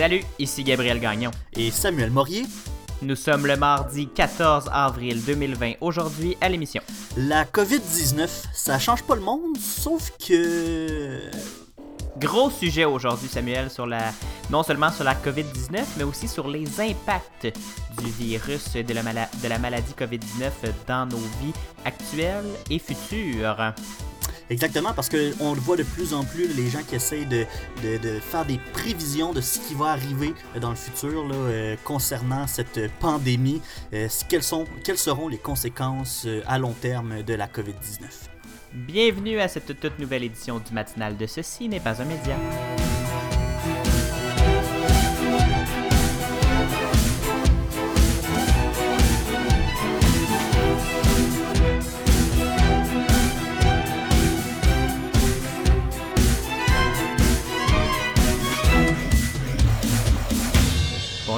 Salut, ici Gabriel Gagnon. Et Samuel Morier. Nous sommes le mardi 14 avril 2020. Aujourd'hui, à l'émission. La COVID-19, ça change pas le monde, sauf que... Gros sujet aujourd'hui, Samuel, sur la, non seulement sur la COVID-19, mais aussi sur les impacts du virus de la, de la maladie COVID-19 dans nos vies actuelles et futures. Exactement, parce qu'on le voit de plus en plus, les gens qui essayent de, de, faire des prévisions de ce qui va arriver dans le futur euh, concernant cette pandémie. Euh, quelles, sont, quelles seront les conséquences euh, à long terme de la COVID-19? Bienvenue à cette toute nouvelle édition du matinal de Ceci n'est pas un média.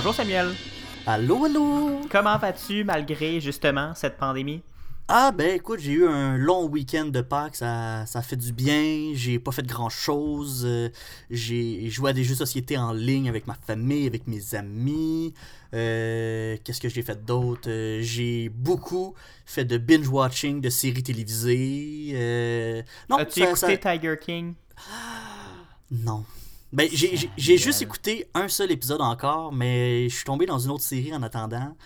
Bonjour Samuel. Allô, allô? Comment vas-tu malgré justement cette pandémie? Ah ben écoute, j'ai eu un long week-end de Pâques, ça, ça fait du bien, j'ai pas fait grand chose, euh, j'ai joué à des jeux de société en ligne avec ma famille, avec mes amis, euh, qu'est-ce que j'ai fait d'autre? Euh, j'ai beaucoup fait de binge-watching de séries télévisées. non, As-tu écouté Tiger King? Non. Ben, j'ai juste écouté un seul épisode encore, mais je suis tombé dans une autre série en attendant.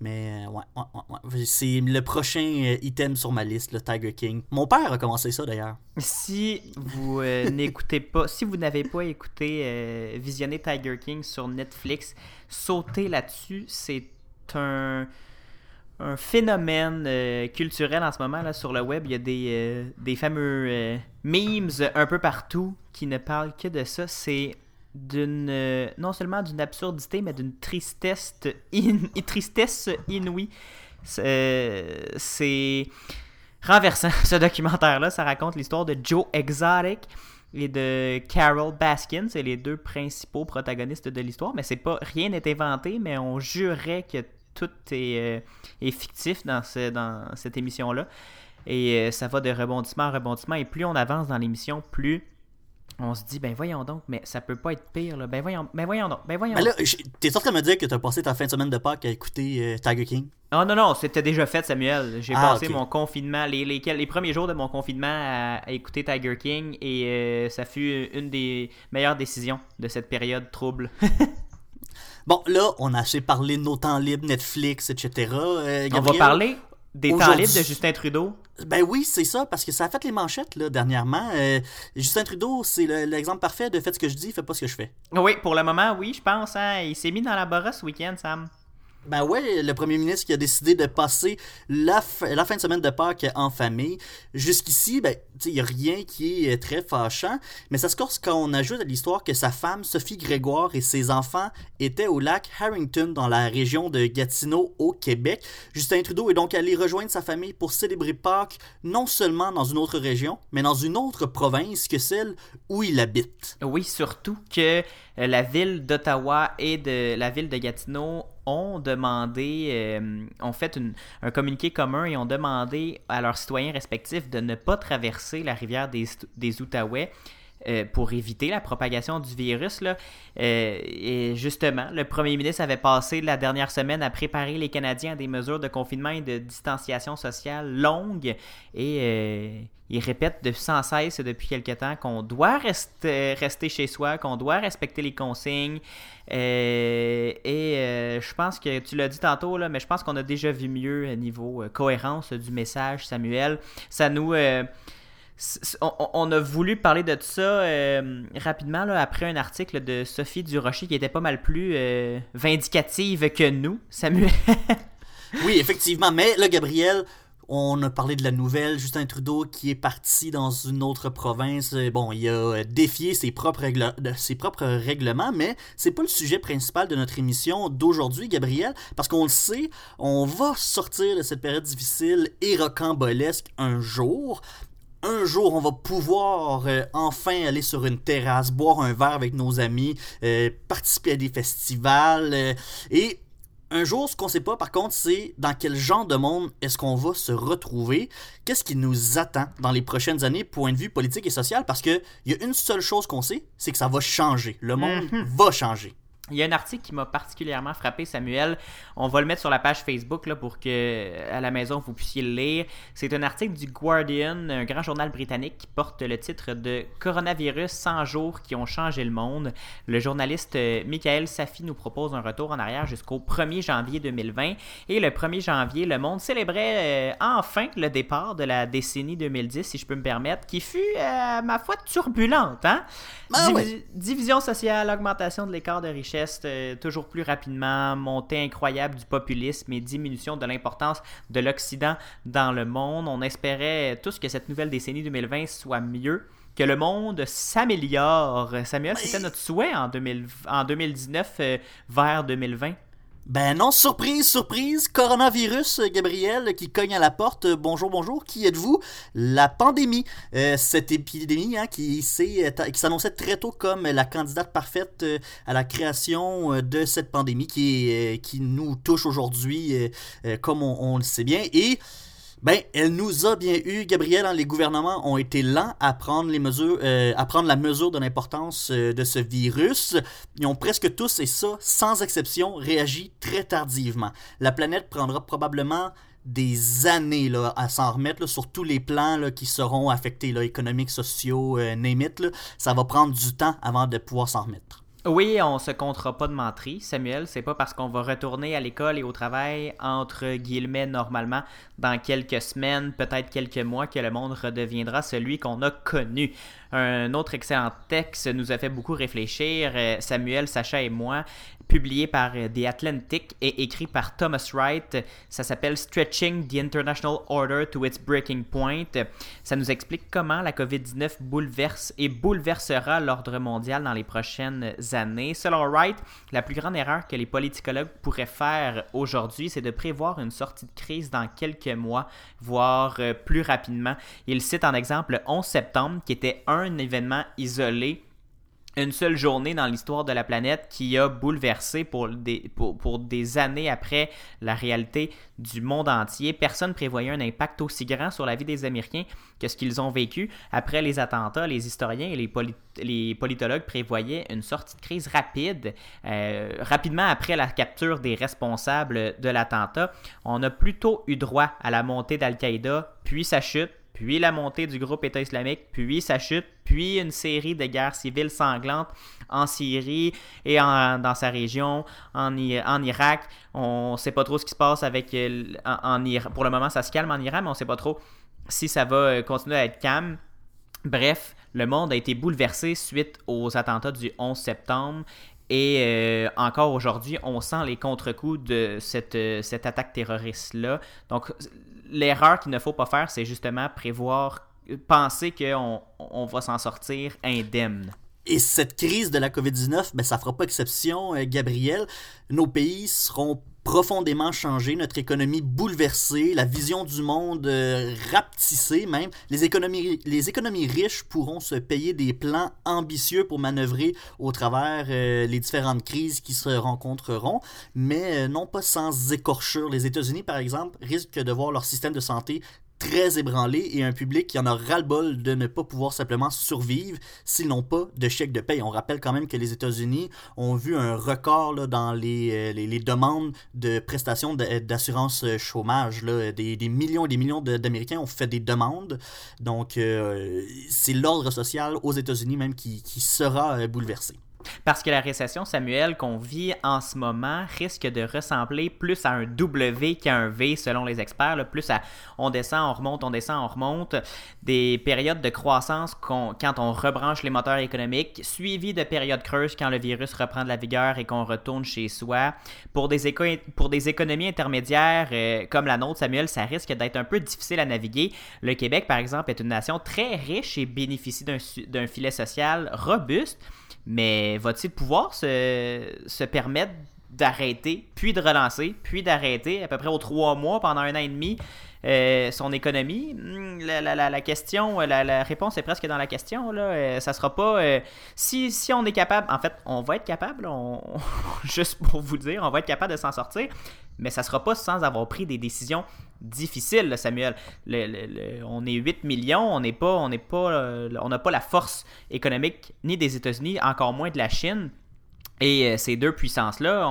Mais ouais, ouais, ouais, c'est le prochain euh, item sur ma liste, le Tiger King. Mon père a commencé ça d'ailleurs. Si vous euh, n'écoutez pas, si vous n'avez pas écouté, euh, visionner Tiger King sur Netflix, sautez là-dessus. C'est un un phénomène culturel en ce moment là, sur le web. Il y a des, des fameux memes un peu partout qui ne parlent que de ça. C'est d'une euh, non seulement d'une absurdité, mais d'une tristesse, tristesse inouïe. C'est renversant ce documentaire-là. Ça raconte l'histoire de Joe Exotic et de Carol Baskin. C'est les deux principaux protagonistes de l'histoire. Mais c'est pas rien n'est inventé, mais on jurait que tout est, euh, est fictif dans, ce, dans cette émission-là. Et euh, ça va de rebondissement en rebondissement. Et plus on avance dans l'émission, plus on se dit, ben voyons donc, mais ça peut pas être pire, là. Ben voyons, ben voyons donc, ben voyons ben là, t'es en train de me dire que t'as passé ta fin de semaine de Pâques à écouter euh, Tiger King? Oh non, non, c'était déjà fait, Samuel. J'ai ah, passé mon confinement, les, les, les, premiers jours de mon confinement à, écouter Tiger King et euh, ça fut une des meilleures décisions de cette période trouble. bon, là, on a assez parlé de nos temps libres, Netflix, etc. Euh, on va parler des temps libres de Justin Trudeau. Ben oui, c'est ça, parce que ça a fait les manchettes là, dernièrement. Euh, Justin Trudeau, c'est l'exemple parfait de fait ce que je dis, fais pas ce que je fais. Oui, pour le moment, oui, je pense. Hein, il s'est mis dans la borosse ce week-end, Sam. Ben ouais, le premier ministre qui a décidé de passer la, fin de semaine de Pâques en famille. Jusqu'ici, ben, il n'y a rien qui est très fâchant, mais ça se corse quand on ajoute à l'histoire que sa femme, Sophie Grégoire, et ses enfants étaient au lac Harrington, dans la région de Gatineau, au Québec. Justin Trudeau est donc allé rejoindre sa famille pour célébrer Pâques, non seulement dans une autre région, mais dans une autre province que celle où il habite. Oui, surtout que euh, la ville d'Ottawa et de la ville de Gatineau ont demandé, euh, ont fait un communiqué commun et ont demandé à leurs citoyens respectifs de ne pas traverser la rivière des, des Outaouais. Euh, pour éviter la propagation du virus. Là. Euh, et justement, le premier ministre avait passé la dernière semaine à préparer les Canadiens à des mesures de confinement et de distanciation sociale longues. Et il répète de sans cesse depuis quelque temps qu'on doit rester, rester chez soi, qu'on doit respecter les consignes. Euh, et euh, je pense que tu l'as dit tantôt, là, mais je pense qu'on a déjà vu mieux au niveau euh, cohérence du message, Samuel. Ça nous. On, a voulu parler de ça rapidement là, après un article de Sophie Durocher qui était pas mal plus vindicative que nous, Samuel. oui, effectivement. Mais là, Gabriel, on a parlé de la nouvelle, Justin Trudeau qui est parti dans une autre province. Euh, bon, il a euh, défié ses propres, ses propres règlements, mais c'est pas le sujet principal de notre émission d'aujourd'hui, Gabriel, parce qu'on le sait, on va sortir de cette période difficile et rocambolesque un jour un jour, on va pouvoir euh, enfin aller sur une terrasse, boire un verre avec nos amis, participer à des festivals. et un jour, ce qu'on sait pas, par contre, c'est dans quel genre de monde est-ce qu'on va se retrouver, qu'est-ce qui nous attend dans les prochaines années, point de vue politique et social, parce qu'il y a une seule chose qu'on sait, c'est que ça va changer. Le monde mhm. va changer. Il y a un article qui m'a particulièrement frappé, Samuel. On va le mettre sur la page Facebook là, pour que à la maison vous puissiez le lire. C'est un article du Guardian, un grand journal britannique qui porte le titre de Coronavirus 100 jours qui ont changé le monde. Le journaliste euh, Michael Safi nous propose un retour en arrière jusqu'au 1er janvier 2020. Et le 1er janvier, le monde célébrait euh, enfin le départ de la décennie 2010, si je peux me permettre, qui fut, euh, ma foi, turbulente. Hein? Ah Division sociale, augmentation de l'écart de richesse euh, toujours plus rapidement, montée incroyable du populisme et diminution de l'importance de l'Occident dans le monde. On espérait tous que cette nouvelle décennie 2020 soit mieux que le monde s'améliore. Samuel, c'était notre souhait en, 2019 euh, vers 2020. Ben non, surprise, surprise, coronavirus, euh, Gabriel, qui cogne à la porte. Euh, bonjour, bonjour, qui êtes-vous? La pandémie, euh, cette épidémie hein, qui s'annonçait très tôt comme la candidate parfaite à la création de cette pandémie qui, qui nous touche aujourd'hui, comme on, on, le sait bien. Et ben, elle nous a bien eu, Gabriel. Hein, les gouvernements ont été lents à prendre les mesures, euh, à prendre la mesure de l'importance euh, de ce virus. Ils ont presque tous, et ça, sans exception, réagi très tardivement. La planète prendra probablement des années là, à s'en remettre sur tous les plans là, qui seront affectés, là, économiques, sociaux, euh, Ça va prendre du temps avant de pouvoir s'en remettre. Oui, on se comptera pas de menterie, Samuel. C'est pas parce qu'on va retourner à l'école et au travail, entre guillemets, normalement, dans quelques semaines, peut-être quelques mois, que le monde redeviendra celui qu'on a connu. Un autre excellent texte nous a fait beaucoup réfléchir, euh, Samuel, Sacha et moi, publié par euh, The Atlantic et écrit par Thomas Wright. Ça s'appelle Stretching the International Order to its Breaking Point. Ça nous explique comment la COVID-19 bouleverse et bouleversera l'ordre mondial dans les prochaines années. Selon Wright, la plus grande erreur que les politicologues pourraient faire aujourd'hui, c'est de prévoir une sortie de crise dans quelques mois, voire euh, plus rapidement. Il cite en exemple le 11 septembre, qui était un événement isolé une seule journée dans l'histoire de la planète qui a bouleversé pour des, pour, des années après la réalité du monde entier. Personne ne prévoyait un impact aussi grand sur la vie des Américains que ce qu'ils ont vécu. Après les attentats, les historiens et les, les politologues prévoyaient une sortie de crise rapide. Euh, rapidement après la capture des responsables de l'attentat, on a plutôt eu droit à la montée d'Al-Qaïda, puis sa chute, puis la montée du groupe État islamique, puis sa chute, puis une série de guerres civiles sanglantes en Syrie et dans sa région, en, en Irak. On ne sait pas trop ce qui se passe avec euh, en, Irak. Pour le moment, ça se calme en Iran, mais on ne sait pas trop si ça va euh, continuer à être calme. Bref, le monde a été bouleversé suite aux attentats du 11 septembre et euh, encore aujourd'hui, on sent les contre-coups de cette, cette attaque terroriste-là. Donc, l'erreur qu'il ne faut pas faire, c'est justement prévoir, penser qu'on on va s'en sortir indemne. Et cette crise de la COVID-19, ben, ça fera pas exception, euh, Gabriel. Nos pays seront profondément changés, notre économie bouleversée, la vision du monde euh, rapetissée même. Les économies, riches pourront se payer des plans ambitieux pour manœuvrer au travers euh, les différentes crises qui se rencontreront, mais non pas sans écorchure. Les États-Unis, par exemple, risquent de voir leur système de santé très ébranlé et un public qui en a ras-le-bol de ne pas pouvoir simplement survivre s'ils n'ont pas de chèque de paye. On rappelle quand même que les États-Unis ont vu un record là, dans les, euh, les, demandes de prestations d'assurance chômage. Là. Des, des, millions et des millions d'Américains ont fait des demandes. Donc, euh, c'est l'ordre social aux États-Unis même qui, qui sera euh, bouleversé. Parce que la récession, Samuel, qu'on vit en ce moment, risque de ressembler plus à un W qu'à un V selon les experts. Plus à on descend, on remonte, on descend, on remonte. Des périodes de croissance quand on rebranche les moteurs économiques, suivies de périodes creuses quand le virus reprend de la vigueur et qu'on retourne chez soi. Pour des, économies intermédiaires euh, comme la nôtre, Samuel, ça risque d'être un peu difficile à naviguer. Le Québec, par exemple, est une nation très riche et bénéficie d'un filet social robuste. Mais va-t-il pouvoir se, permettre d'arrêter, puis de relancer, puis d'arrêter à peu près aux trois mois pendant un an et demi euh, son économie? Hmm, la, question, la, réponse est presque dans la question. Là. Euh, ça sera pas. Euh, si, si on est capable, en fait, on va être capable, juste pour vous dire, on va être capable de s'en sortir, mais ça sera pas sans avoir pris des décisions difficiles, Samuel. on est 8 millions, on n'est pas, on n'a pas la force économique ni des États-Unis, encore moins de la Chine Et euh, ces deux puissances-là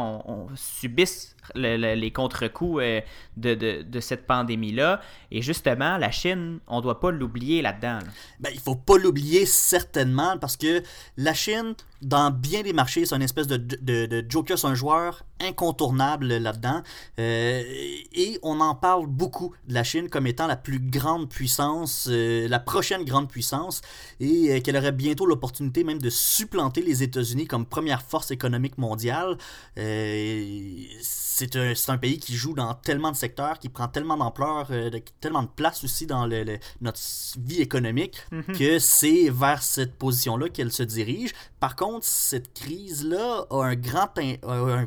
subissent les contre-coups euh, de, de, cette pandémie-là. Et justement, la Chine, on ne doit pas l'oublier là-dedans. Ben, il faut pas l'oublier certainement parce que la Chine, dans bien des marchés, c'est une espèce de, de, de joker, c'est un joueur incontournable là-dedans. Euh, et on en parle beaucoup de la Chine comme étant la plus grande puissance, euh, la prochaine grande puissance, et qu'elle aurait bientôt l'opportunité même de supplanter les États-Unis comme première force économique mondiale. Un, un, pays qui joue dans tellement de secteurs, qui prend tellement d'ampleur, tellement de place aussi dans le, notre vie économique, mm-hmm. que c'est vers cette position-là qu'elle se dirige. Par contre, cette crise-là a un grand, un,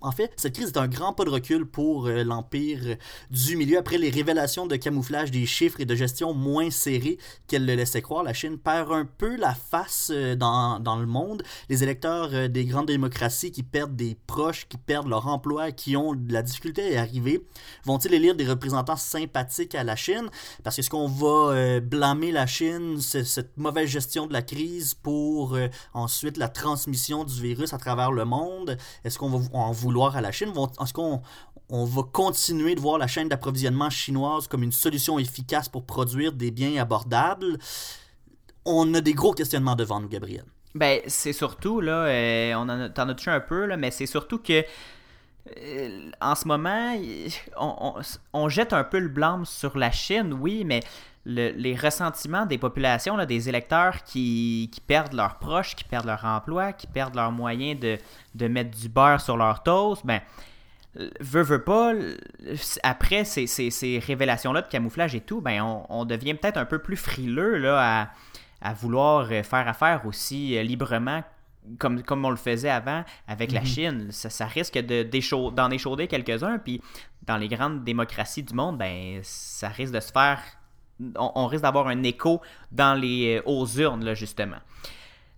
en fait, cette crise est un grand pas de recul pour euh, l'Empire du Milieu. Après les révélations de camouflage des chiffres et de gestion moins serrés qu'elle le laissait croire, la Chine perd un peu la face euh, dans, dans, le monde. Les électeurs euh, des grandes démocraties qui perdent des proches, qui perdent leur emploi, qui ont de la difficulté à y arriver, vont-ils élire des représentants sympathiques à la Chine? Parce que est-ce qu'on va blâmer la Chine, cette mauvaise gestion de la crise, pour ensuite la transmission du virus à travers le monde? Est-ce qu'on va en à la Chine? Est-ce qu'on on va continuer de voir la chaîne d'approvisionnement chinoise comme une solution efficace pour produire des biens abordables? On a des gros questionnements devant nous, Gabriel. Ben, c'est surtout, là, euh, on en a, t'en as touché un peu, là, mais c'est surtout que en ce moment, on, jette un peu le blâme sur la Chine, oui, mais les ressentiments des populations, là, des électeurs qui, perdent leurs proches, qui perdent leur emploi, qui perdent leurs moyens de, mettre du beurre sur leur toast, ben, veut, veut pas, après ces, révélations-là de camouflage et tout, ben, on, devient peut-être un peu plus frileux là, à, à, vouloir faire affaire aussi euh, librement comme, comme on le faisait avant avec la mhm. Chine. Ça, ça risque d'en échauder quelques-uns, puis dans les grandes démocraties du monde, ben, ça risque de se faire on, risque d'avoir un écho dans les, euh, aux urnes, là, justement.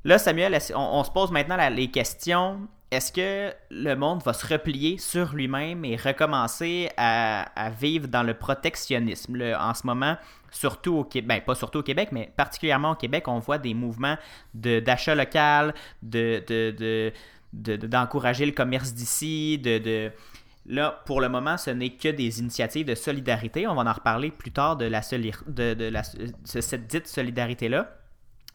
Là, Samuel, on, se pose maintenant les questions. Est-ce que le monde va se replier sur lui-même et recommencer à, vivre dans le protectionnisme? en ce moment, surtout au Québec, pas surtout au Québec, mais particulièrement au Québec, on voit des mouvements d'achat local, de, d'encourager le commerce d'ici, de, Là, pour le moment, ce n'est que des initiatives de solidarité. On va en reparler plus tard de, la, de, de cette dite solidarité-là.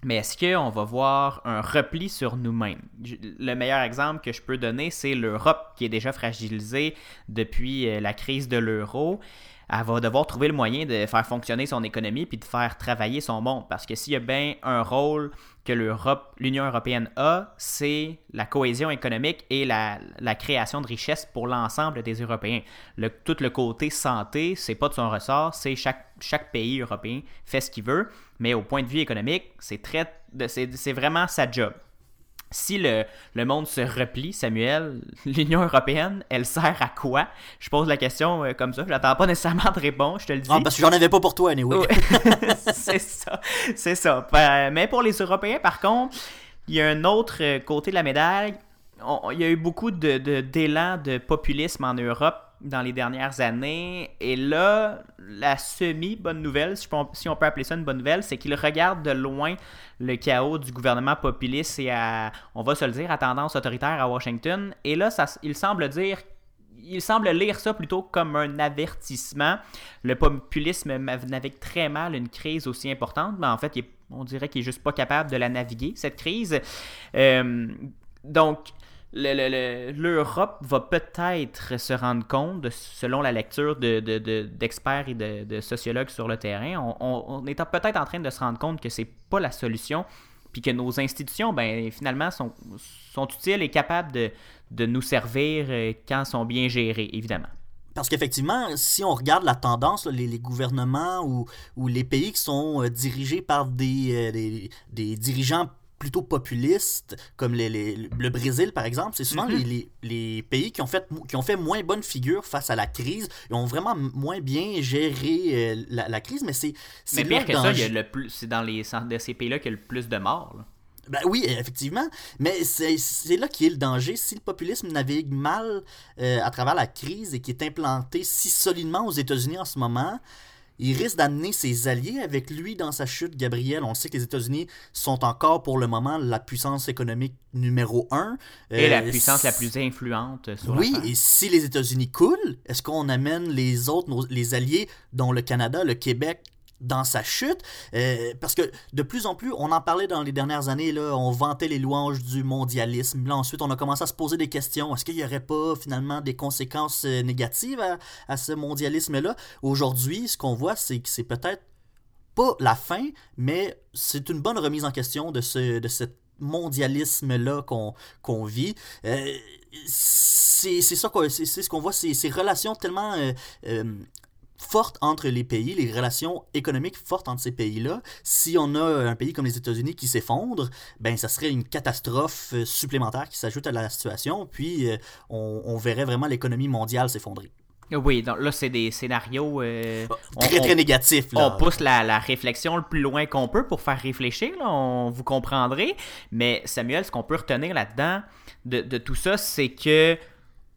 Mais est-ce qu'on va voir un repli sur nous-mêmes? Le meilleur exemple que je peux donner, c'est l'Europe qui est déjà fragilisée depuis euh, la crise de l'euro elle va devoir trouver le moyen de faire fonctionner son économie puis de faire travailler son monde. Parce que s'il y a bien un rôle que l'Union européenne a, c'est la cohésion économique et la, création de richesses pour l'ensemble des Européens. Le, tout le côté santé, c'est pas de son ressort, c'est chaque, chaque pays européen fait ce qu'il veut, mais au point de vue économique, c'est vraiment sa job si le, le, monde se replie, Samuel, l'Union européenne, elle sert à quoi? Je pose la question euh, comme ça. Je n'attends pas nécessairement de réponse, je te le dis. Non, parce que j'en avais pas pour toi, anyway. c'est ça. C'est ça. Ben, mais pour les Européens, par contre, il y a un autre euh, côté de la médaille. il y a eu beaucoup d'élan de, d'élan de populisme en Europe dans les dernières années. Et là, la semi-bonne nouvelle, si on, peut appeler ça une bonne nouvelle, c'est qu'il regarde de loin le chaos du gouvernement populiste et on va se le dire, à tendance autoritaire à Washington. Et là, il semble dire il semble lire ça plutôt comme un avertissement. Le populisme navigue très mal une crise aussi importante, mais en fait, on dirait qu'il est juste pas capable de la naviguer, cette crise. Euh, donc, l'Europe va peut-être se rendre compte, selon la lecture d'experts de, et de, sociologues sur le terrain, on, est peut-être en train de se rendre compte que c'est pas la solution, puis que nos institutions, ben, finalement, sont, utiles et capables de, nous servir euh, quand elles sont bien gérées, évidemment. Parce qu'effectivement, si on regarde la tendance, les, gouvernements ou, les pays qui sont euh, dirigés par des, euh, des dirigeants plutôt populistes, comme les, le Brésil par exemple, c'est souvent mhm. les, les, pays qui ont, fait, qui ont fait moins bonne figure face à la crise et ont vraiment moins bien géré euh, la, crise, mais c'est... Mais pire que ça, c'est dans les, de ces pays-là qu'il y a le plus de morts. Ben oui, effectivement, mais c'est là qui est le danger. Si le populisme navigue mal euh, à travers la crise et qui est implanté si solidement aux États-Unis en ce moment, il risque d'amener ses alliés avec lui dans sa chute, Gabriel. On sait que les États-Unis sont encore pour le moment la puissance économique numéro un. Et la Euh, puissance la plus influente sur oui, et si les États-Unis coulent, est-ce qu'on amène les autres, nos- les alliés, dont le Canada, le Québec, dans sa chute? Euh, parce que de plus en plus, on en parlait dans les dernières années, là, on vantait les louanges du mondialisme. Là, ensuite, on a commencé à se poser des questions. Est-ce qu'il n'y aurait pas finalement des conséquences euh, négatives à, à ce mondialisme-là? Aujourd'hui, ce qu'on voit, c'est que c'est peut-être pas la fin, mais c'est une bonne remise en question de ce, de cet mondialisme-là qu'on qu'on vit. Euh, c'est ça c'est ce qu'on voit, c'est ces relations tellement euh, fortes entre les pays, les relations économiques fortes entre ces pays-là. Si on a un pays comme les États-Unis qui s'effondre, ben ça serait une catastrophe euh, supplémentaire qui s'ajoute à la situation, puis euh, on, on verrait vraiment l'économie mondiale s'effondrer. Oui, donc là, c'est des scénarios. euh, on- Très, on- très négatif, là. On pousse la, la réflexion le plus loin qu'on peut pour faire réfléchir, là, on, vous comprendrez. Mais Samuel, ce qu'on peut retenir là-dedans de, de tout ça, c'est que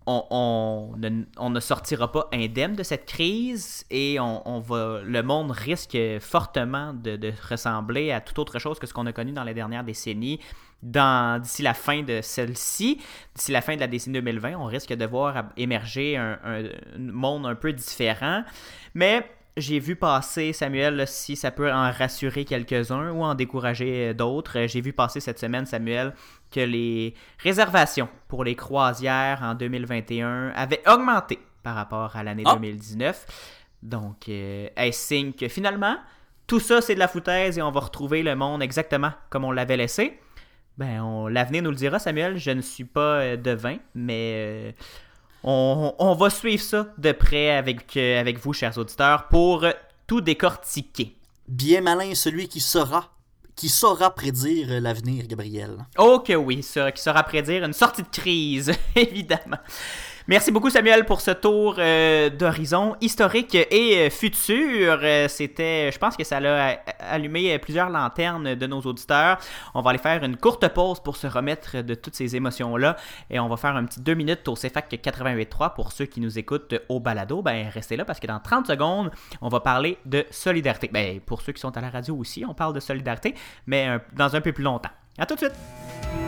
on, ne, sortira pas indemne de cette crise et on, va, le monde risque fortement de, ressembler à toute autre chose que ce qu'on a connu dans les dernières décennies. D'ici la fin de celle-ci, d'ici la fin de la décennie 2020, on risque de voir émerger un, un- un monde un peu différent. Mais j'ai vu passer, Samuel, là, si ça peut en rassurer quelques-uns ou en décourager euh, d'autres, euh, j'ai vu passer cette semaine, Samuel, que les réservations pour les croisières en 2021 avaient augmenté par rapport à l'année Ah. 2019. Donc, euh, signe que finalement, tout ça, c'est de la foutaise et on va retrouver le monde exactement comme on l'avait laissé? Ben, on- l'avenir nous le dira, Samuel. Je ne suis pas euh, devin, mais euh, on, on va suivre ça de près avec, euh, avec vous, chers auditeurs, pour tout décortiquer. Bien malin celui qui saura, qui saura prédire l'avenir, Gabriel. Oh que oui, ça, qui saura prédire une sortie de crise, évidemment. Merci beaucoup Samuel pour ce tour euh, d'horizon historique et euh, futur. Euh, C'était, je pense que ça a allumé plusieurs lanternes de nos auditeurs. On va aller faire une courte pause pour se remettre de toutes ces émotions-là et on va faire un petit deux minutes au CFAC 88.3 pour ceux qui nous écoutent au balado. Ben restez là parce que dans 30 secondes, on va parler de solidarité. Ben pour ceux qui sont à la radio aussi, on parle de solidarité, mais dans un peu plus longtemps. À tout de suite.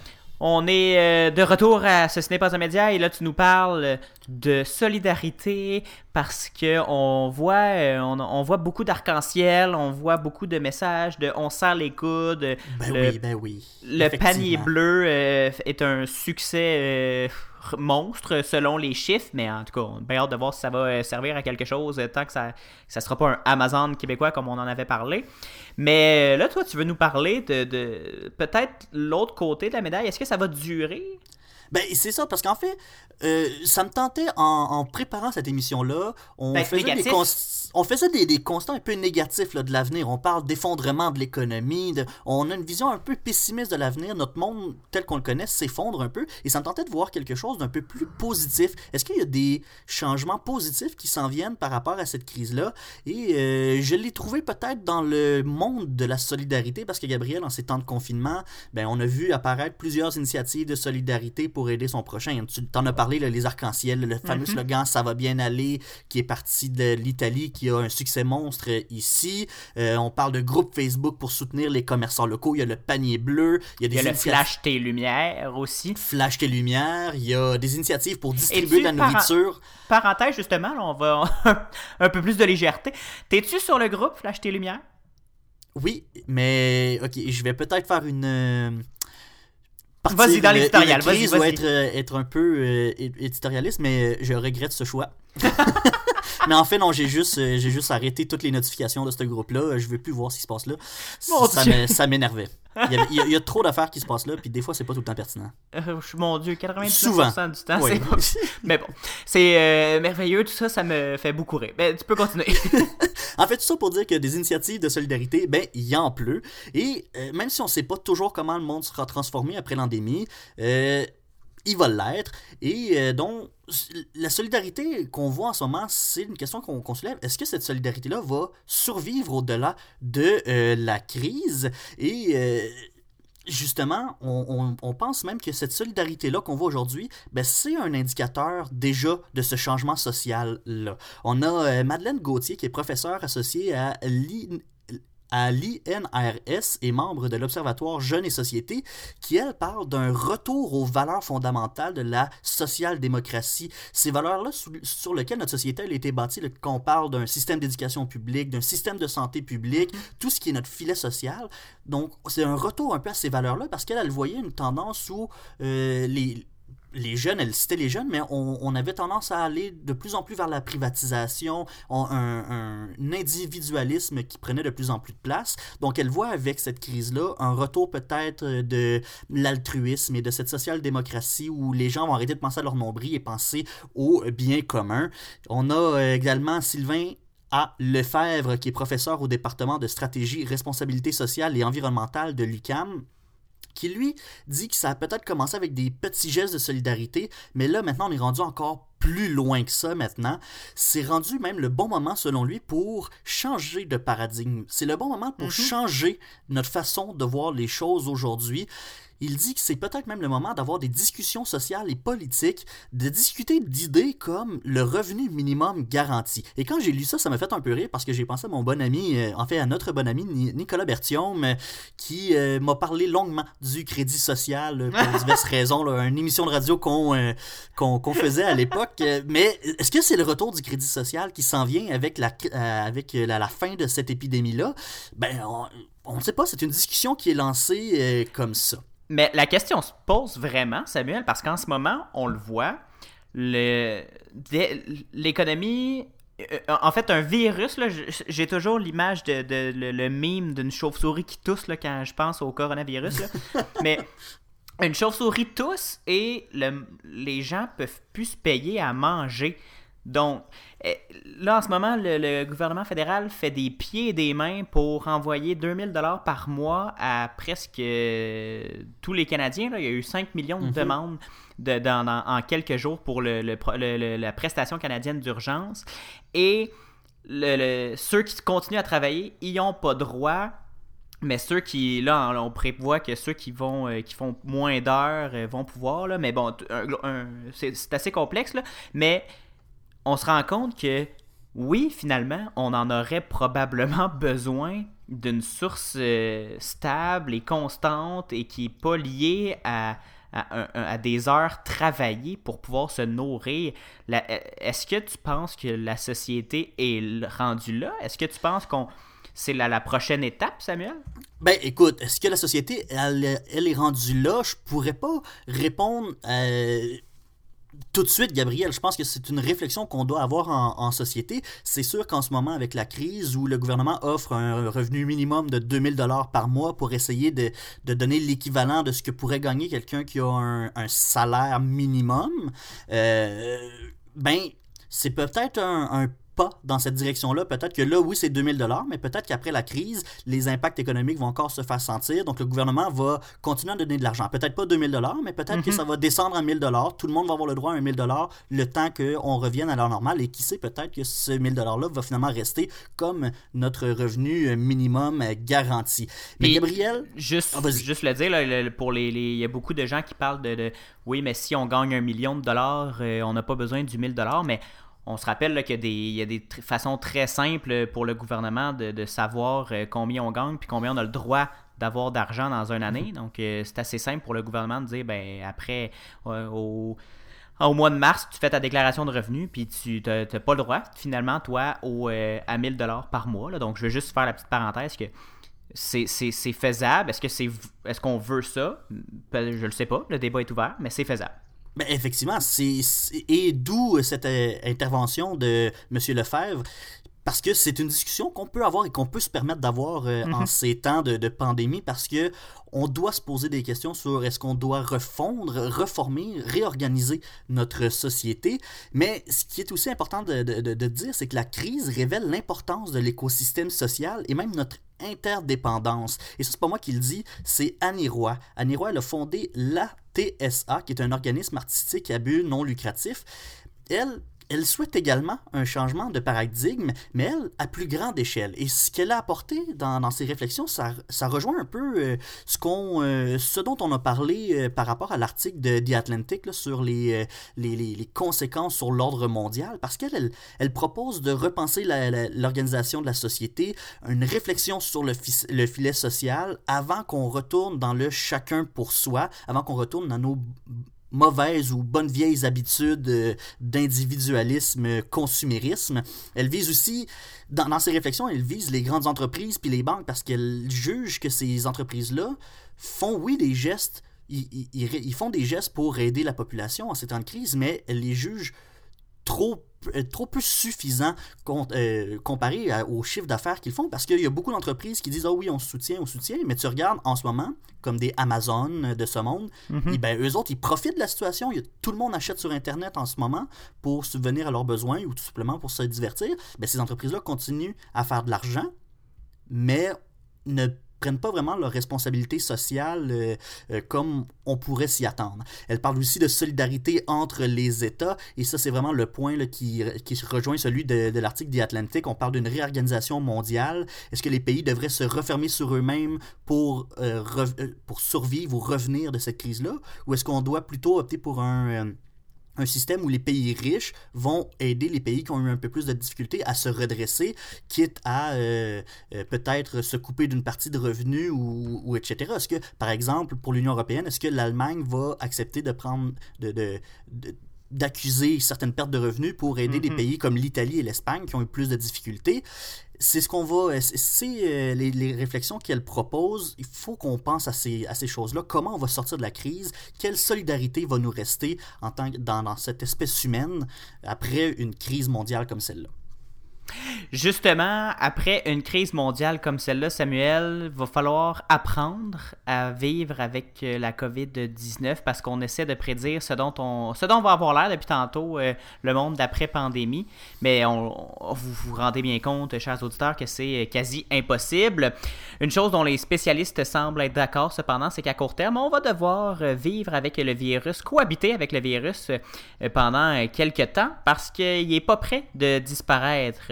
on est euh, de retour à Ce n'est pas un média et là tu nous parles de solidarité parce que on voit, euh, on, on voit beaucoup d'arc-en-ciel, on voit beaucoup de messages de on serre les coudes. Ben le oui, ben oui. le panier bleu euh, est un succès monstre selon les chiffres, mais en tout cas, on a bien hâte de voir si ça va euh, servir à quelque chose euh, tant que ça ça sera pas un Amazon québécois comme on en avait parlé. Mais euh, là, toi, tu veux nous parler de, de peut-être l'autre côté de la médaille. Est-ce que ça va durer? Ben, c'est ça, parce qu'en fait, euh, ça me tentait en, en préparant cette émission-là, on, Ben, faisait des on faisait des, des constats un peu négatifs là, de l'avenir. On parle d'effondrement de l'économie, de- on a une vision un peu pessimiste de l'avenir. Notre monde tel qu'on le connaît s'effondre un peu, et ça me tentait de voir quelque chose d'un peu plus positif. Est-ce qu'il y a des changements positifs qui s'en viennent par rapport à cette crise-là? Et euh, je l'ai trouvé peut-être dans le monde de la solidarité, parce que Gabriel, en ces temps de confinement, ben, on a vu apparaître plusieurs initiatives de solidarité pour aider son prochain. Tu t'en as parlé, là, les arcs-en-ciel, le fameux slogan Ça va bien aller, qui est parti de l'Italie, qui a un succès monstre euh, ici. Euh, on parle de groupes Facebook pour soutenir les commerçants locaux. Il y a le panier bleu, il y a des Il y a le flash tes lumières aussi. Flash tes lumières, il y a des initiatives pour distribuer de la par- nourriture. Parenthèse, justement, là, on va un peu plus de légèreté. T'es-tu sur le groupe Flash tes lumières? Oui, mais ok, je vais peut-être faire une. Vas-y, dans l'éditorial, vas-y, être, euh, être un peu euh, éditorialiste, mais je regrette ce choix. mais en fait, non, j'ai juste, euh, j'ai juste arrêté toutes les notifications de ce groupe-là. Je veux plus voir ce qui se passe là. Mon ça m'énervait. Il y, avait- il y a, il y a trop d'affaires qui se passent là, puis des fois, c'est pas tout le temps pertinent. Euh, mon Dieu, 99% Souvent. du temps, Oui. c'est. Mais bon, c'est euh, merveilleux, tout ça, ça me fait beaucoup rire. Mais tu peux continuer. En fait, tout ça pour dire que des initiatives de solidarité, ben, il y en pleut. Et euh, même si on ne sait pas toujours comment le monde sera transformé après l'endémie, euh, il va l'être. Et euh, donc, la solidarité qu'on voit en ce moment, c'est une question qu'on soulève. Est-ce que cette solidarité-là va survivre au-delà de la crise? Justement, on, pense même que cette solidarité-là qu'on voit aujourd'hui, ben, c'est un indicateur déjà de ce changement social-là. On a Madeleine Gauthier, qui est professeure associée à à l'INRS et membre de l'Observatoire Jeunes et Société, qui, elle, parle d'un retour aux valeurs fondamentales de la social-démocratie. Ces valeurs-là sur, lesquelles notre société a été bâtie, quand on parle d'un système d'éducation publique, d'un système de santé publique, mm-hmm. tout ce qui est notre filet social. Donc, c'est un retour un peu à ces valeurs-là parce qu'elle, elle voyait une tendance où euh, les, les jeunes, elle citait les jeunes, mais on, avait tendance à aller de plus en plus vers la privatisation, un, individualisme qui prenait de plus en plus de place. Donc elle voit avec cette crise-là un retour peut-être de l'altruisme et de cette social-démocratie où les gens vont arrêter de penser à leur nombril et penser au bien commun. On a euh, également Sylvain A. Lefebvre, qui est professeur au département de stratégie, responsabilité sociale et environnementale de l'UCAM qui lui dit que ça a peut-être commencé avec des petits gestes de solidarité, mais là maintenant on est rendu encore plus loin que ça maintenant. C'est rendu même le bon moment, selon lui, pour changer de paradigme. C'est le bon moment pour mhm. changer notre façon de voir les choses aujourd'hui il dit que c'est peut-être même le moment d'avoir des discussions sociales et politiques, de discuter d'idées comme le revenu minimum garanti. Et quand j'ai lu ça, ça m'a fait un peu rire parce que j'ai pensé à mon bon ami, euh, en fait à notre bon ami Nicolas Bertium, euh, qui euh, m'a parlé longuement du crédit social pour diverses raisons, une émission de radio qu'on qu'on faisait à l'époque. Mais est-ce que c'est le retour du crédit social qui s'en vient avec la, avec la, fin de cette épidémie-là? Ben, on ne sait pas, c'est une discussion qui est lancée comme ça. Mais la question se pose vraiment, Samuel, parce qu'en ce moment, on le voit, l'économie euh, en fait, un virus, j'ai toujours l'image de, le, mime d'une chauve-souris qui tousse là, quand je pense au coronavirus. Mais une chauve-souris tousse et les gens peuvent plus se payer à manger. Donc, eh, là, en ce moment, le, gouvernement fédéral fait des pieds et des mains pour envoyer 2000 dollars par mois à presque euh, tous les Canadiens. Il y a eu 5 millions de mhm. demandes en quelques jours pour la prestation canadienne d'urgence. Et ceux qui continuent à travailler, ils n'ont pas droit. Mais ceux qui, là, on prévoit que ceux qui vont, euh, qui font moins d'heures euh, vont pouvoir, là. Mais bon, c'est assez complexe, là. Mais on se rend compte que oui, finalement, on en aurait probablement besoin d'une source euh, stable et constante et qui n'est pas liée à, à, des heures travaillées pour pouvoir se nourrir. E, est-ce que tu penses que la société est rendue là? Est-ce que tu penses qu'on c'est la, la, prochaine étape, Samuel? Ben, écoute, est-ce que la société, elle, elle, est rendue là? Je pourrais pas répondre. Euh, tout de suite, Gabriel, je pense que c'est une réflexion qu'on doit avoir en, société. C'est sûr qu'en ce moment, avec la crise où le gouvernement offre un revenu minimum de 2000 dollars par mois pour essayer de, donner l'équivalent de ce que pourrait gagner quelqu'un qui a un, salaire minimum, euh, ben, c'est peut-être un, un dans cette direction-là. Peut-être que là, oui, c'est 2000 dollars, mais peut-être qu'après la crise, les impacts économiques vont encore se faire sentir. Donc, le gouvernement va continuer à donner de l'argent. Peut-être pas 2000 dollars, mais peut-être que mhm. ça va descendre à 1000 dollars. Tout le monde va avoir le droit à un 1000 dollars le temps qu'on revienne à l'heure normale. Et qui sait, peut-être que ce 1000 dollars-là va finalement rester comme notre revenu minimum garanti. Mais Gabriel... Juste, ah, juste le dire, pour les, il y a beaucoup de gens qui parlent de, oui, mais si on gagne un million de dollars, euh, on n'a pas besoin du 1000 dollars, mais on se rappelle qu'il y a des, façons très simples pour le gouvernement de, savoir euh, combien on gagne puis combien on a le droit d'avoir d'argent dans une année. Mhm. Donc, euh, c'est assez simple pour le gouvernement de dire, ben après, euh, au, mois de mars, tu fais ta déclaration de revenus, puis tu n'as pas le droit, finalement, toi, au, à 1000 dollars par mois. Donc, je veux juste faire la petite parenthèse que c'est faisable. Est-ce que c'est est-ce qu'on veut ça? Je le sais pas, le débat est ouvert, mais c'est faisable. Ben effectivement, c'est et d'où cette euh, intervention de M. Lefebvre parce que c'est une discussion qu'on peut avoir et qu'on peut se permettre d'avoir euh, en ces temps de, de, pandémie parce que on doit se poser des questions sur est-ce qu'on doit refondre, reformer, réorganiser notre société. Mais ce qui est aussi important de, de, de dire, c'est que la crise révèle l'importance de l'écosystème social et même notre interdépendance. Et ça, c'est pas moi qui le dis, c'est Annie Roy. Annie Roy, elle a fondé l'ATSA, qui est un organisme artistique à but non lucratif. Elle, elle souhaite également un changement de paradigme, mais elle, à plus grande échelle. Et ce qu'elle a apporté dans, ses réflexions, ça, ça rejoint un peu euh, ce, qu'on, euh, ce dont on a parlé euh, par rapport à l'article de The Atlantic sur les, les, les, conséquences sur l'ordre mondial, parce qu'elle elle, propose de repenser l'organisation de la société, une réflexion sur le, le filet social avant qu'on retourne dans le chacun pour soi, avant qu'on retourne dans nos mauvaises ou bonnes vieilles habitudes euh, d'individualisme, euh, consumérisme. Elle vise aussi, dans, ses réflexions, elle vise les grandes entreprises puis les banques parce qu'elle juge que ces entreprises-là font, oui, des gestes, ils, font des gestes pour aider la population en ces temps de crise, mais elle les juge trop trop peu suffisant euh, comparé au chiffre d'affaires qu'ils font parce qu'il y a beaucoup d'entreprises qui disent ah oui on soutient on soutient mais tu regardes en ce moment comme des Amazon de ce monde et ben eux autres ils profitent de la situation. Tout le monde achète sur internet en ce moment pour subvenir à leurs besoins ou tout simplement pour se divertir. Ben ces entreprises là continuent à faire de l'argent mais ne prennent pas vraiment leur responsabilité sociale euh, euh, comme on pourrait s'y attendre. Elle parle aussi de solidarité entre les États, et ça c'est vraiment le point là, qui, qui rejoint celui de, de l'article The Atlantic. On parle d'une réorganisation mondiale. Est-ce que les pays devraient se refermer sur eux-mêmes pour, euh, pour survivre ou revenir de cette crise-là, ou est-ce qu'on doit plutôt opter pour un un système où les pays riches vont aider les pays qui ont eu un peu plus de difficultés à se redresser, quitte à euh, euh, peut-être se couper d'une partie de revenus ou, etc. Est-ce que, par exemple, pour l'Union européenne, est-ce que l'Allemagne va accepter de prendre de d'accuser certaines pertes de revenus pour aider mm -hmm. des pays comme l'Italie et l'Espagne qui ont eu plus de difficultés c'est ce qu'on va. C'est euh, les, les, réflexions qu'elle propose. Il faut qu'on pense à ces, à ces choses-là. Comment on va sortir de la crise? Quelle solidarité va nous rester en tant que, dans, dans cette espèce humaine après une crise mondiale comme celle-là? Justement, après une crise mondiale comme celle-là, Samuel, va falloir apprendre à vivre avec euh, la COVID-19 parce qu'on essaie de prédire ce dont on, ce dont on va avoir l'air depuis tantôt, euh, le monde d'après-pandémie. Mais on, vous vous rendez bien compte, chers auditeurs, que c'est quasi impossible. Une chose dont les spécialistes semblent être d'accord cependant, c'est qu'à court terme, on va devoir euh, vivre avec le virus, cohabiter avec le virus pendant quelques temps parce qu'il n'est pas prêt de disparaître.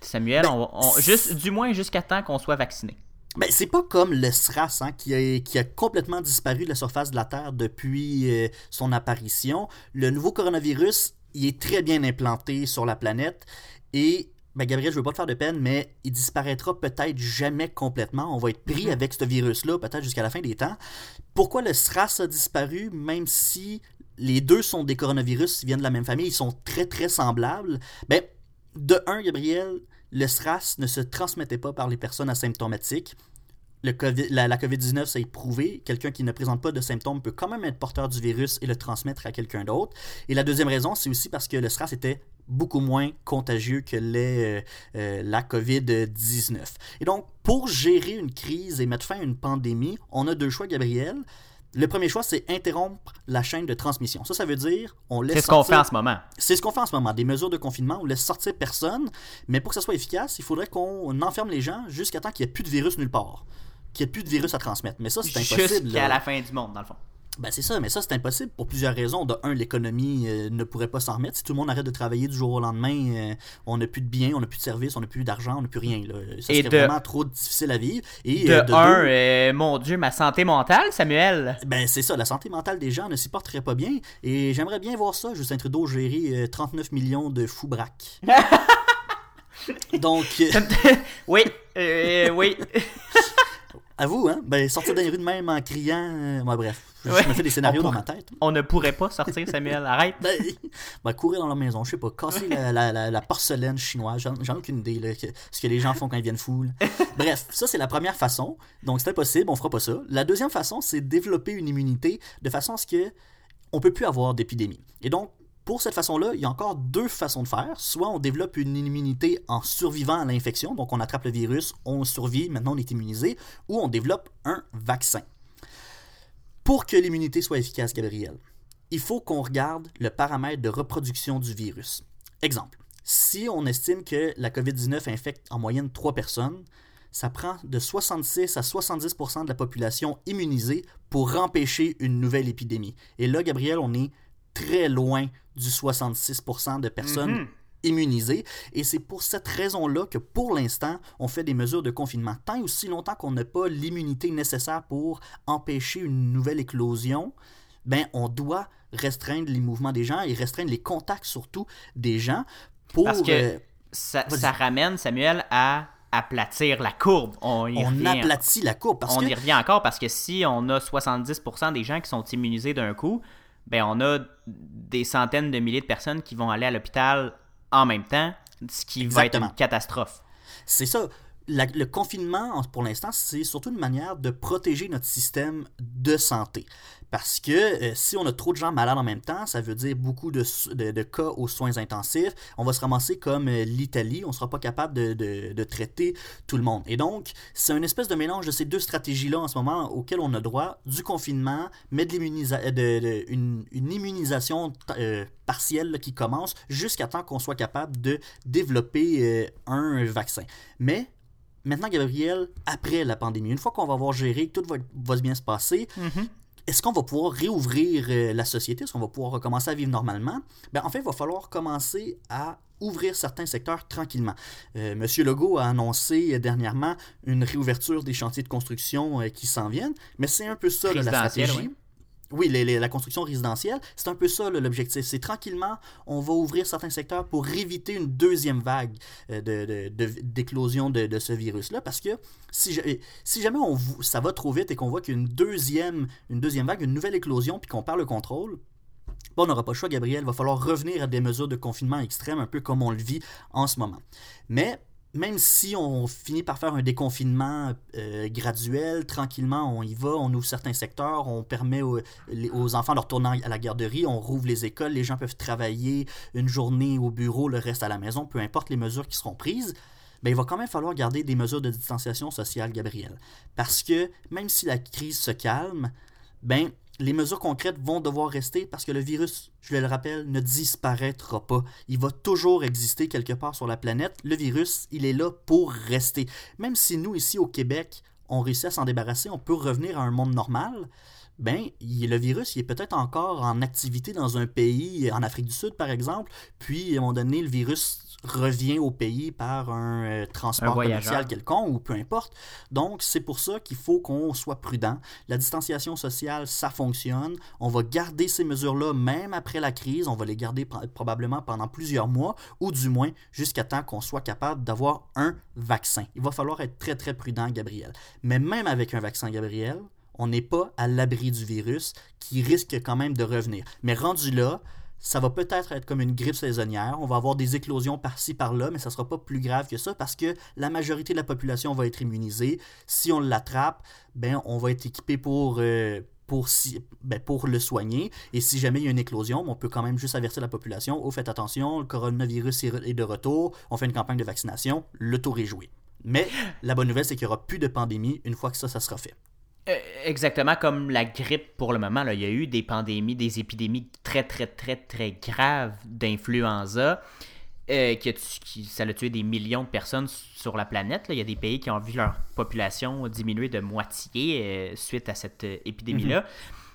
Samuel, ben, on, on, juste, du moins jusqu'à temps qu'on soit vacciné. Ben, c'est pas comme le SRAS hein, qui, a, qui, a, complètement disparu de la surface de la Terre depuis euh, son apparition. Le nouveau coronavirus, il est très bien implanté sur la planète et ben Gabriel, je veux pas te faire de peine, mais il disparaîtra peut-être jamais complètement. On va être pris mm -hmm. avec ce virus-là, peut-être jusqu'à la fin des temps. Pourquoi le SRAS a disparu, même si les deux sont des coronavirus, ils viennent de la même famille, ils sont très très semblables? Ben, de un, Gabriel, le SRAS ne se transmettait pas par les personnes asymptomatiques. COVID, la, la COVID-19, ça est prouvé. Quelqu'un qui ne présente pas de symptômes peut quand même être porteur du virus et le transmettre à quelqu'un d'autre. Et la deuxième raison, c'est aussi parce que le SRAS était beaucoup moins contagieux que euh, euh, la COVID-19. Et donc, pour gérer une crise et mettre fin à une pandémie, on a deux choix, Gabriel. Le premier choix, c'est interrompre la chaîne de transmission. Ça, ça veut dire on laisse. C'est ce qu'on fait en ce moment. C'est ce qu'on fait en ce moment. Des mesures de confinement, on laisse sortir personne. Mais pour que ça soit efficace, il faudrait qu'on enferme les gens jusqu'à temps qu'il n'y ait plus de virus nulle part. Qu'il n'y ait plus de virus à transmettre. Mais ça, c'est impossible. Jusqu'à la fin du monde, dans le fond. Ben c'est ça, mais ça c'est impossible pour plusieurs raisons. De un, l'économie euh, ne pourrait pas s'en remettre. Si tout le monde arrête de travailler du jour au lendemain, euh, on n'a plus de biens, on n'a plus de services, on n'a plus d'argent, on n'a plus rien. Là. Ça Et serait de- vraiment trop difficile à vivre. Et De, euh, de un, deux, euh, mon Dieu, ma santé mentale, Samuel? ben c'est ça, la santé mentale des gens ne s'y porterait pas bien. Et j'aimerais bien voir ça, Justin Trudeau gérer euh, 39 millions de fous braques. Donc, oui, oui. à vous, hein? Ben, sortir dans les rues de même en criant. euh, bref, je Ouais. me fais des scénarios dans ma tête. On ne pourrait pas sortir, Samuel. Arrête. Ben, ben, courir dans leur maison, je sais pas, casser la, la- la- la porcelaine chinoise, j'en j'en ai aucune idée, là, que- ce que les gens font quand ils viennent fous. là. Bref, ça c'est la première façon, donc c'est impossible, on fera pas ça. La deuxième façon, c'est développer une immunité de façon à ce que on peut plus avoir d'épidémie. Et donc, Pour cette façon-là, il y a encore deux façons de faire. Soit on développe une immunité en survivant à l'infection, donc on attrape le virus, on survit, maintenant on est immunisé, ou on développe un vaccin. Pour que l'immunité soit efficace, Gabriel, il faut qu'on regarde le paramètre de reproduction du virus. Exemple, si on estime que la COVID-19 infecte en moyenne 3 personnes, ça prend de 66 à 70% de la population immunisée pour empêcher une nouvelle épidémie. Et là, Gabriel, on est très loin du 66% de personnes Mhm. immunisées. Et c'est pour cette raison-là que pour l'instant, on fait des mesures de confinement. Tant et aussi longtemps qu'on n'a pas l'immunité nécessaire pour empêcher une nouvelle éclosion, ben, on doit restreindre les mouvements des gens et restreindre les contacts surtout des gens pour... Parce que euh, ça, ramène, Samuel, à aplatir la courbe. On y on revient. aplatit la courbe parce on que y revient encore parce que si on a 70% des gens qui sont immunisés d'un coup, ben on a des centaines de milliers de personnes qui vont aller à l'hôpital en même temps, ce qui va être une catastrophe. C'est ça. Le confinement, en- pour l'instant, c'est surtout une manière de protéger notre système de santé. Parce que euh, si on a trop de gens malades en même temps, ça veut dire beaucoup de, cas aux soins intensifs. On va se ramasser comme euh, l'Italie. On ne sera pas capable de, traiter tout le monde. Et donc, c'est une espèce de mélange de ces deux stratégies-là en ce moment auxquelles on a droit du confinement, mais de, de- une, immunisation euh, partielle qui commence jusqu'à temps qu'on soit capable de développer euh, un vaccin. Mais maintenant, Gabriel, après la pandémie, une fois qu'on va avoir géré, que tout va, va bien se passer, est-ce qu'on va pouvoir réouvrir euh, la société? Est-ce qu'on va pouvoir recommencer à vivre normalement? Ben, en fait, il va falloir commencer à ouvrir certains secteurs tranquillement. Euh, Monsieur Legault a annoncé dernièrement une réouverture des chantiers de construction euh, qui s'en viennent, mais c'est un peu ça là, la stratégie. oui. Oui, les- la construction résidentielle, c'est un peu ça l'objectif. C'est tranquillement, on va ouvrir certains secteurs pour éviter une deuxième vague euh, d'éclosion de, ce virus-là. Parce que si, ja- si jamais on, ça va trop vite et qu'on voit qu'une deuxième, une deuxième vague, une nouvelle éclosion, puis qu'on perd le contrôle, Bon, on n'aura pas le choix, Gabriel. Il va falloir revenir à des mesures de confinement extrêmes, un peu comme on le vit en ce moment. Mais même si on finit par faire un déconfinement euh, graduel, tranquillement, on y va, on ouvre certains secteurs, on permet aux, enfants de retourner à la garderie, on rouvre les écoles, les gens peuvent travailler une journée au bureau, le reste à la maison, peu importe les mesures qui seront prises. Ben, il va quand même falloir garder des mesures de distanciation sociale, Gabriel. Parce que même si la crise se calme, ben, les mesures concrètes vont devoir rester parce que le virus, je le rappelle, ne disparaîtra pas. Il va toujours exister quelque part sur la planète. Le virus, il est là pour rester. Même si nous, ici au Québec, on réussit à s'en débarrasser, on peut revenir à un monde normal, ben, il- le virus, il est peut-être encore en activité dans un pays, en Afrique du Sud par exemple, puis à un moment donné, le virus revient au pays par un euh, transport Un commercial quelconque ou peu importe. Donc, c'est pour ça qu'il faut qu'on soit prudent. La distanciation sociale, ça fonctionne. On va garder ces mesures-là même après la crise. On va les garder pro- probablement pendant plusieurs mois ou du moins jusqu'à temps qu'on soit capable d'avoir un vaccin. Il va falloir être très, très prudent, Gabriel. Mais même avec un vaccin, Gabriel, on n'est pas à l'abri du virus qui risque quand même de revenir. Mais rendu là, ça va peut-être être comme une grippe saisonnière. On va avoir des éclosions par-ci, par-là, mais ça ne sera pas plus grave que ça parce que la majorité de la population va être immunisée. Si on l'attrape, ben, on va être équipé pour, euh, ben, le soigner. Et si jamais il y a une éclosion, on peut quand même juste avertir la population. Oh, faites attention, le coronavirus est de retour. On fait une campagne de vaccination. Le tour est joué. Mais la bonne nouvelle, c'est qu'il n'y aura plus de pandémie une fois que ça sera fait. Euh, exactement comme la grippe pour le moment. Là. Il y a eu des pandémies, des épidémies très, très, très, très graves d'influenza. euh, qui a qui- ça a tué des millions de personnes sur la planète. là. Il y a des pays qui ont vu leur population diminuer de moitié euh, suite à cette euh, épidémie-là.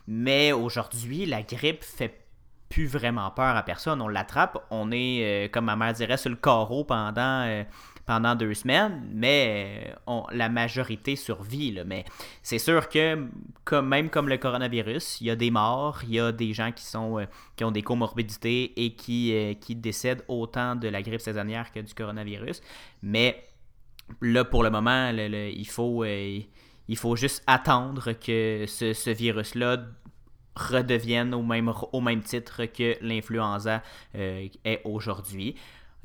Mais aujourd'hui, la grippe fait plus vraiment peur à personne. On l'attrape, on est, comme ma mère dirait, sur le carreau pendant, pendant deux semaines, mais euh, la majorité survit. Mais c'est sûr que, même comme le coronavirus, il y a des morts, il y a des gens qui, sont, euh, qui ont des comorbidités et qui, euh, qui décèdent autant de la grippe saisonnière que du coronavirus. Mais là, pour le moment, il, faut, il faut juste attendre que ce, virus-là redevienne au même, au même titre que l'influenza est aujourd'hui.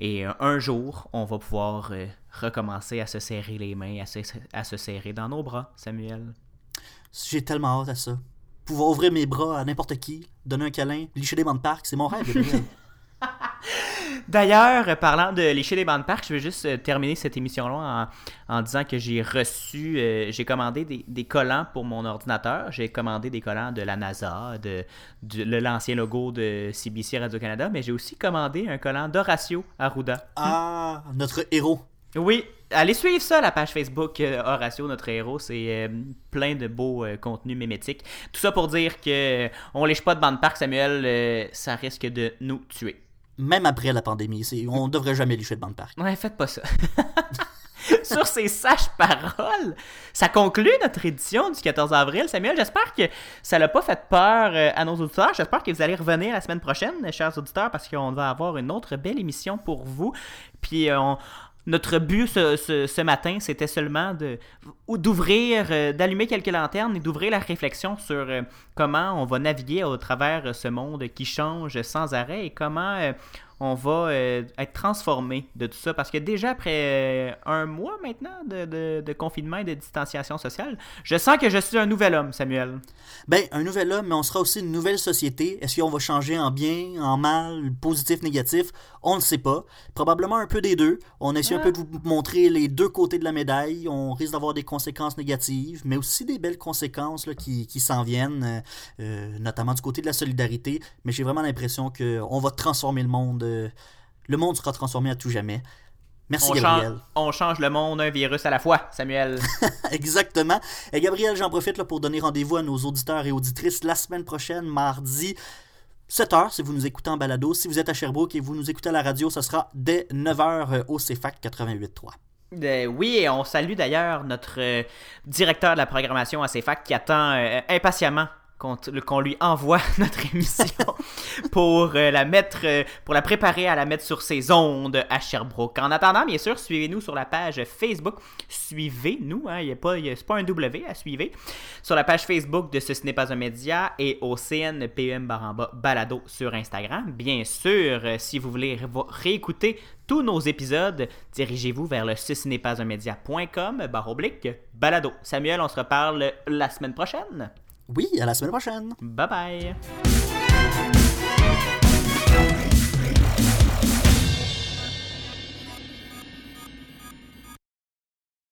Et euh, un jour, on va pouvoir euh, recommencer à se serrer les mains, à se, à se serrer dans nos bras, Samuel. J'ai tellement hâte à ça. pouvoir ouvrir mes bras à n'importe qui, donner un câlin, licher des bancs de parc, c'est mon rêve. D'ailleurs, euh, parlant de lécher des bancs de parc, je veux juste euh, terminer cette émission-là en, en disant que j'ai reçu, euh, j'ai commandé des, des collants pour mon ordinateur. J'ai commandé des collants de la NASA, de, l'ancien logo de CBC Radio-Canada, mais j'ai aussi commandé un collant d'Horatio Arruda. ah, notre héros. Oui, allez suivre ça, la page Facebook euh, Horatio, notre héros. C'est euh, plein de beaux euh, contenus mémétiques. Tout ça pour dire que on lèche pas de banc de parc, Samuel. ça risque de nous tuer. Même après la pandémie, on devrait jamais licher de bancs de parc. Ouais, faites pas ça. Sur ces sages paroles, ça conclut notre édition du 14 avril. Samuel, j'espère que ça l'a pas fait peur euh, à nos auditeurs. J'espère que vous allez revenir la semaine prochaine, chers auditeurs, parce qu'on va avoir une autre belle émission pour vous. Puis euh, on- notre but ce, matin, c'était seulement d'ouvrir, euh, d'allumer quelques lanternes et d'ouvrir la réflexion sur euh, comment on va naviguer au travers euh, ce monde qui change sans arrêt et comment on va euh, être transformé de tout ça. Parce que déjà après euh, un mois maintenant de, de- de confinement et de distanciation sociale, je sens que je suis un nouvel homme, Samuel. Ben, un nouvel homme, mais on sera aussi une nouvelle société. Est-ce qu'on va changer en bien, en mal, positif, négatif? On ne sait pas. Probablement un peu des deux. On essaie un peu de vous montrer les deux côtés de la médaille. On risque d'avoir des conséquences négatives, mais aussi des belles conséquences là, qui, qui s'en viennent, euh, notamment du côté de la solidarité. Mais j'ai vraiment l'impression qu'on va transformer le monde. Euh, le monde sera transformé à tout jamais. Merci, On Gabriel. change, on change le monde un virus à la fois, Samuel. Exactement. Et Gabriel, j'en profite là, pour donner rendez-vous à nos auditeurs et auditrices la semaine prochaine, mardi. 7h si vous nous écoutez en balado. Si vous êtes à Sherbrooke et vous nous écoutez à la radio, ce sera dès 9h au CFAC 88.3. Euh, oui, et on salue d'ailleurs notre euh, directeur de la programmation à CFAC qui attend euh, impatiemment qu'on lui envoie notre émission pour euh, la mettre, euh, pour la préparer à la mettre sur ses ondes à Sherbrooke. En attendant, bien sûr, suivez-nous sur la page Facebook. Suivez-nous, hein, pas, un W à suivre. Sur la page Facebook de Ce n'est pas un média et au CNPM Baramba Balado sur Instagram. Bien sûr, euh, si vous voulez réécouter tous nos épisodes, dirigez-vous vers le ceci n'est pas un média.com barre oblique balado. Samuel, on se reparle la semaine prochaine. Oui, à la semaine prochaine. Bye bye.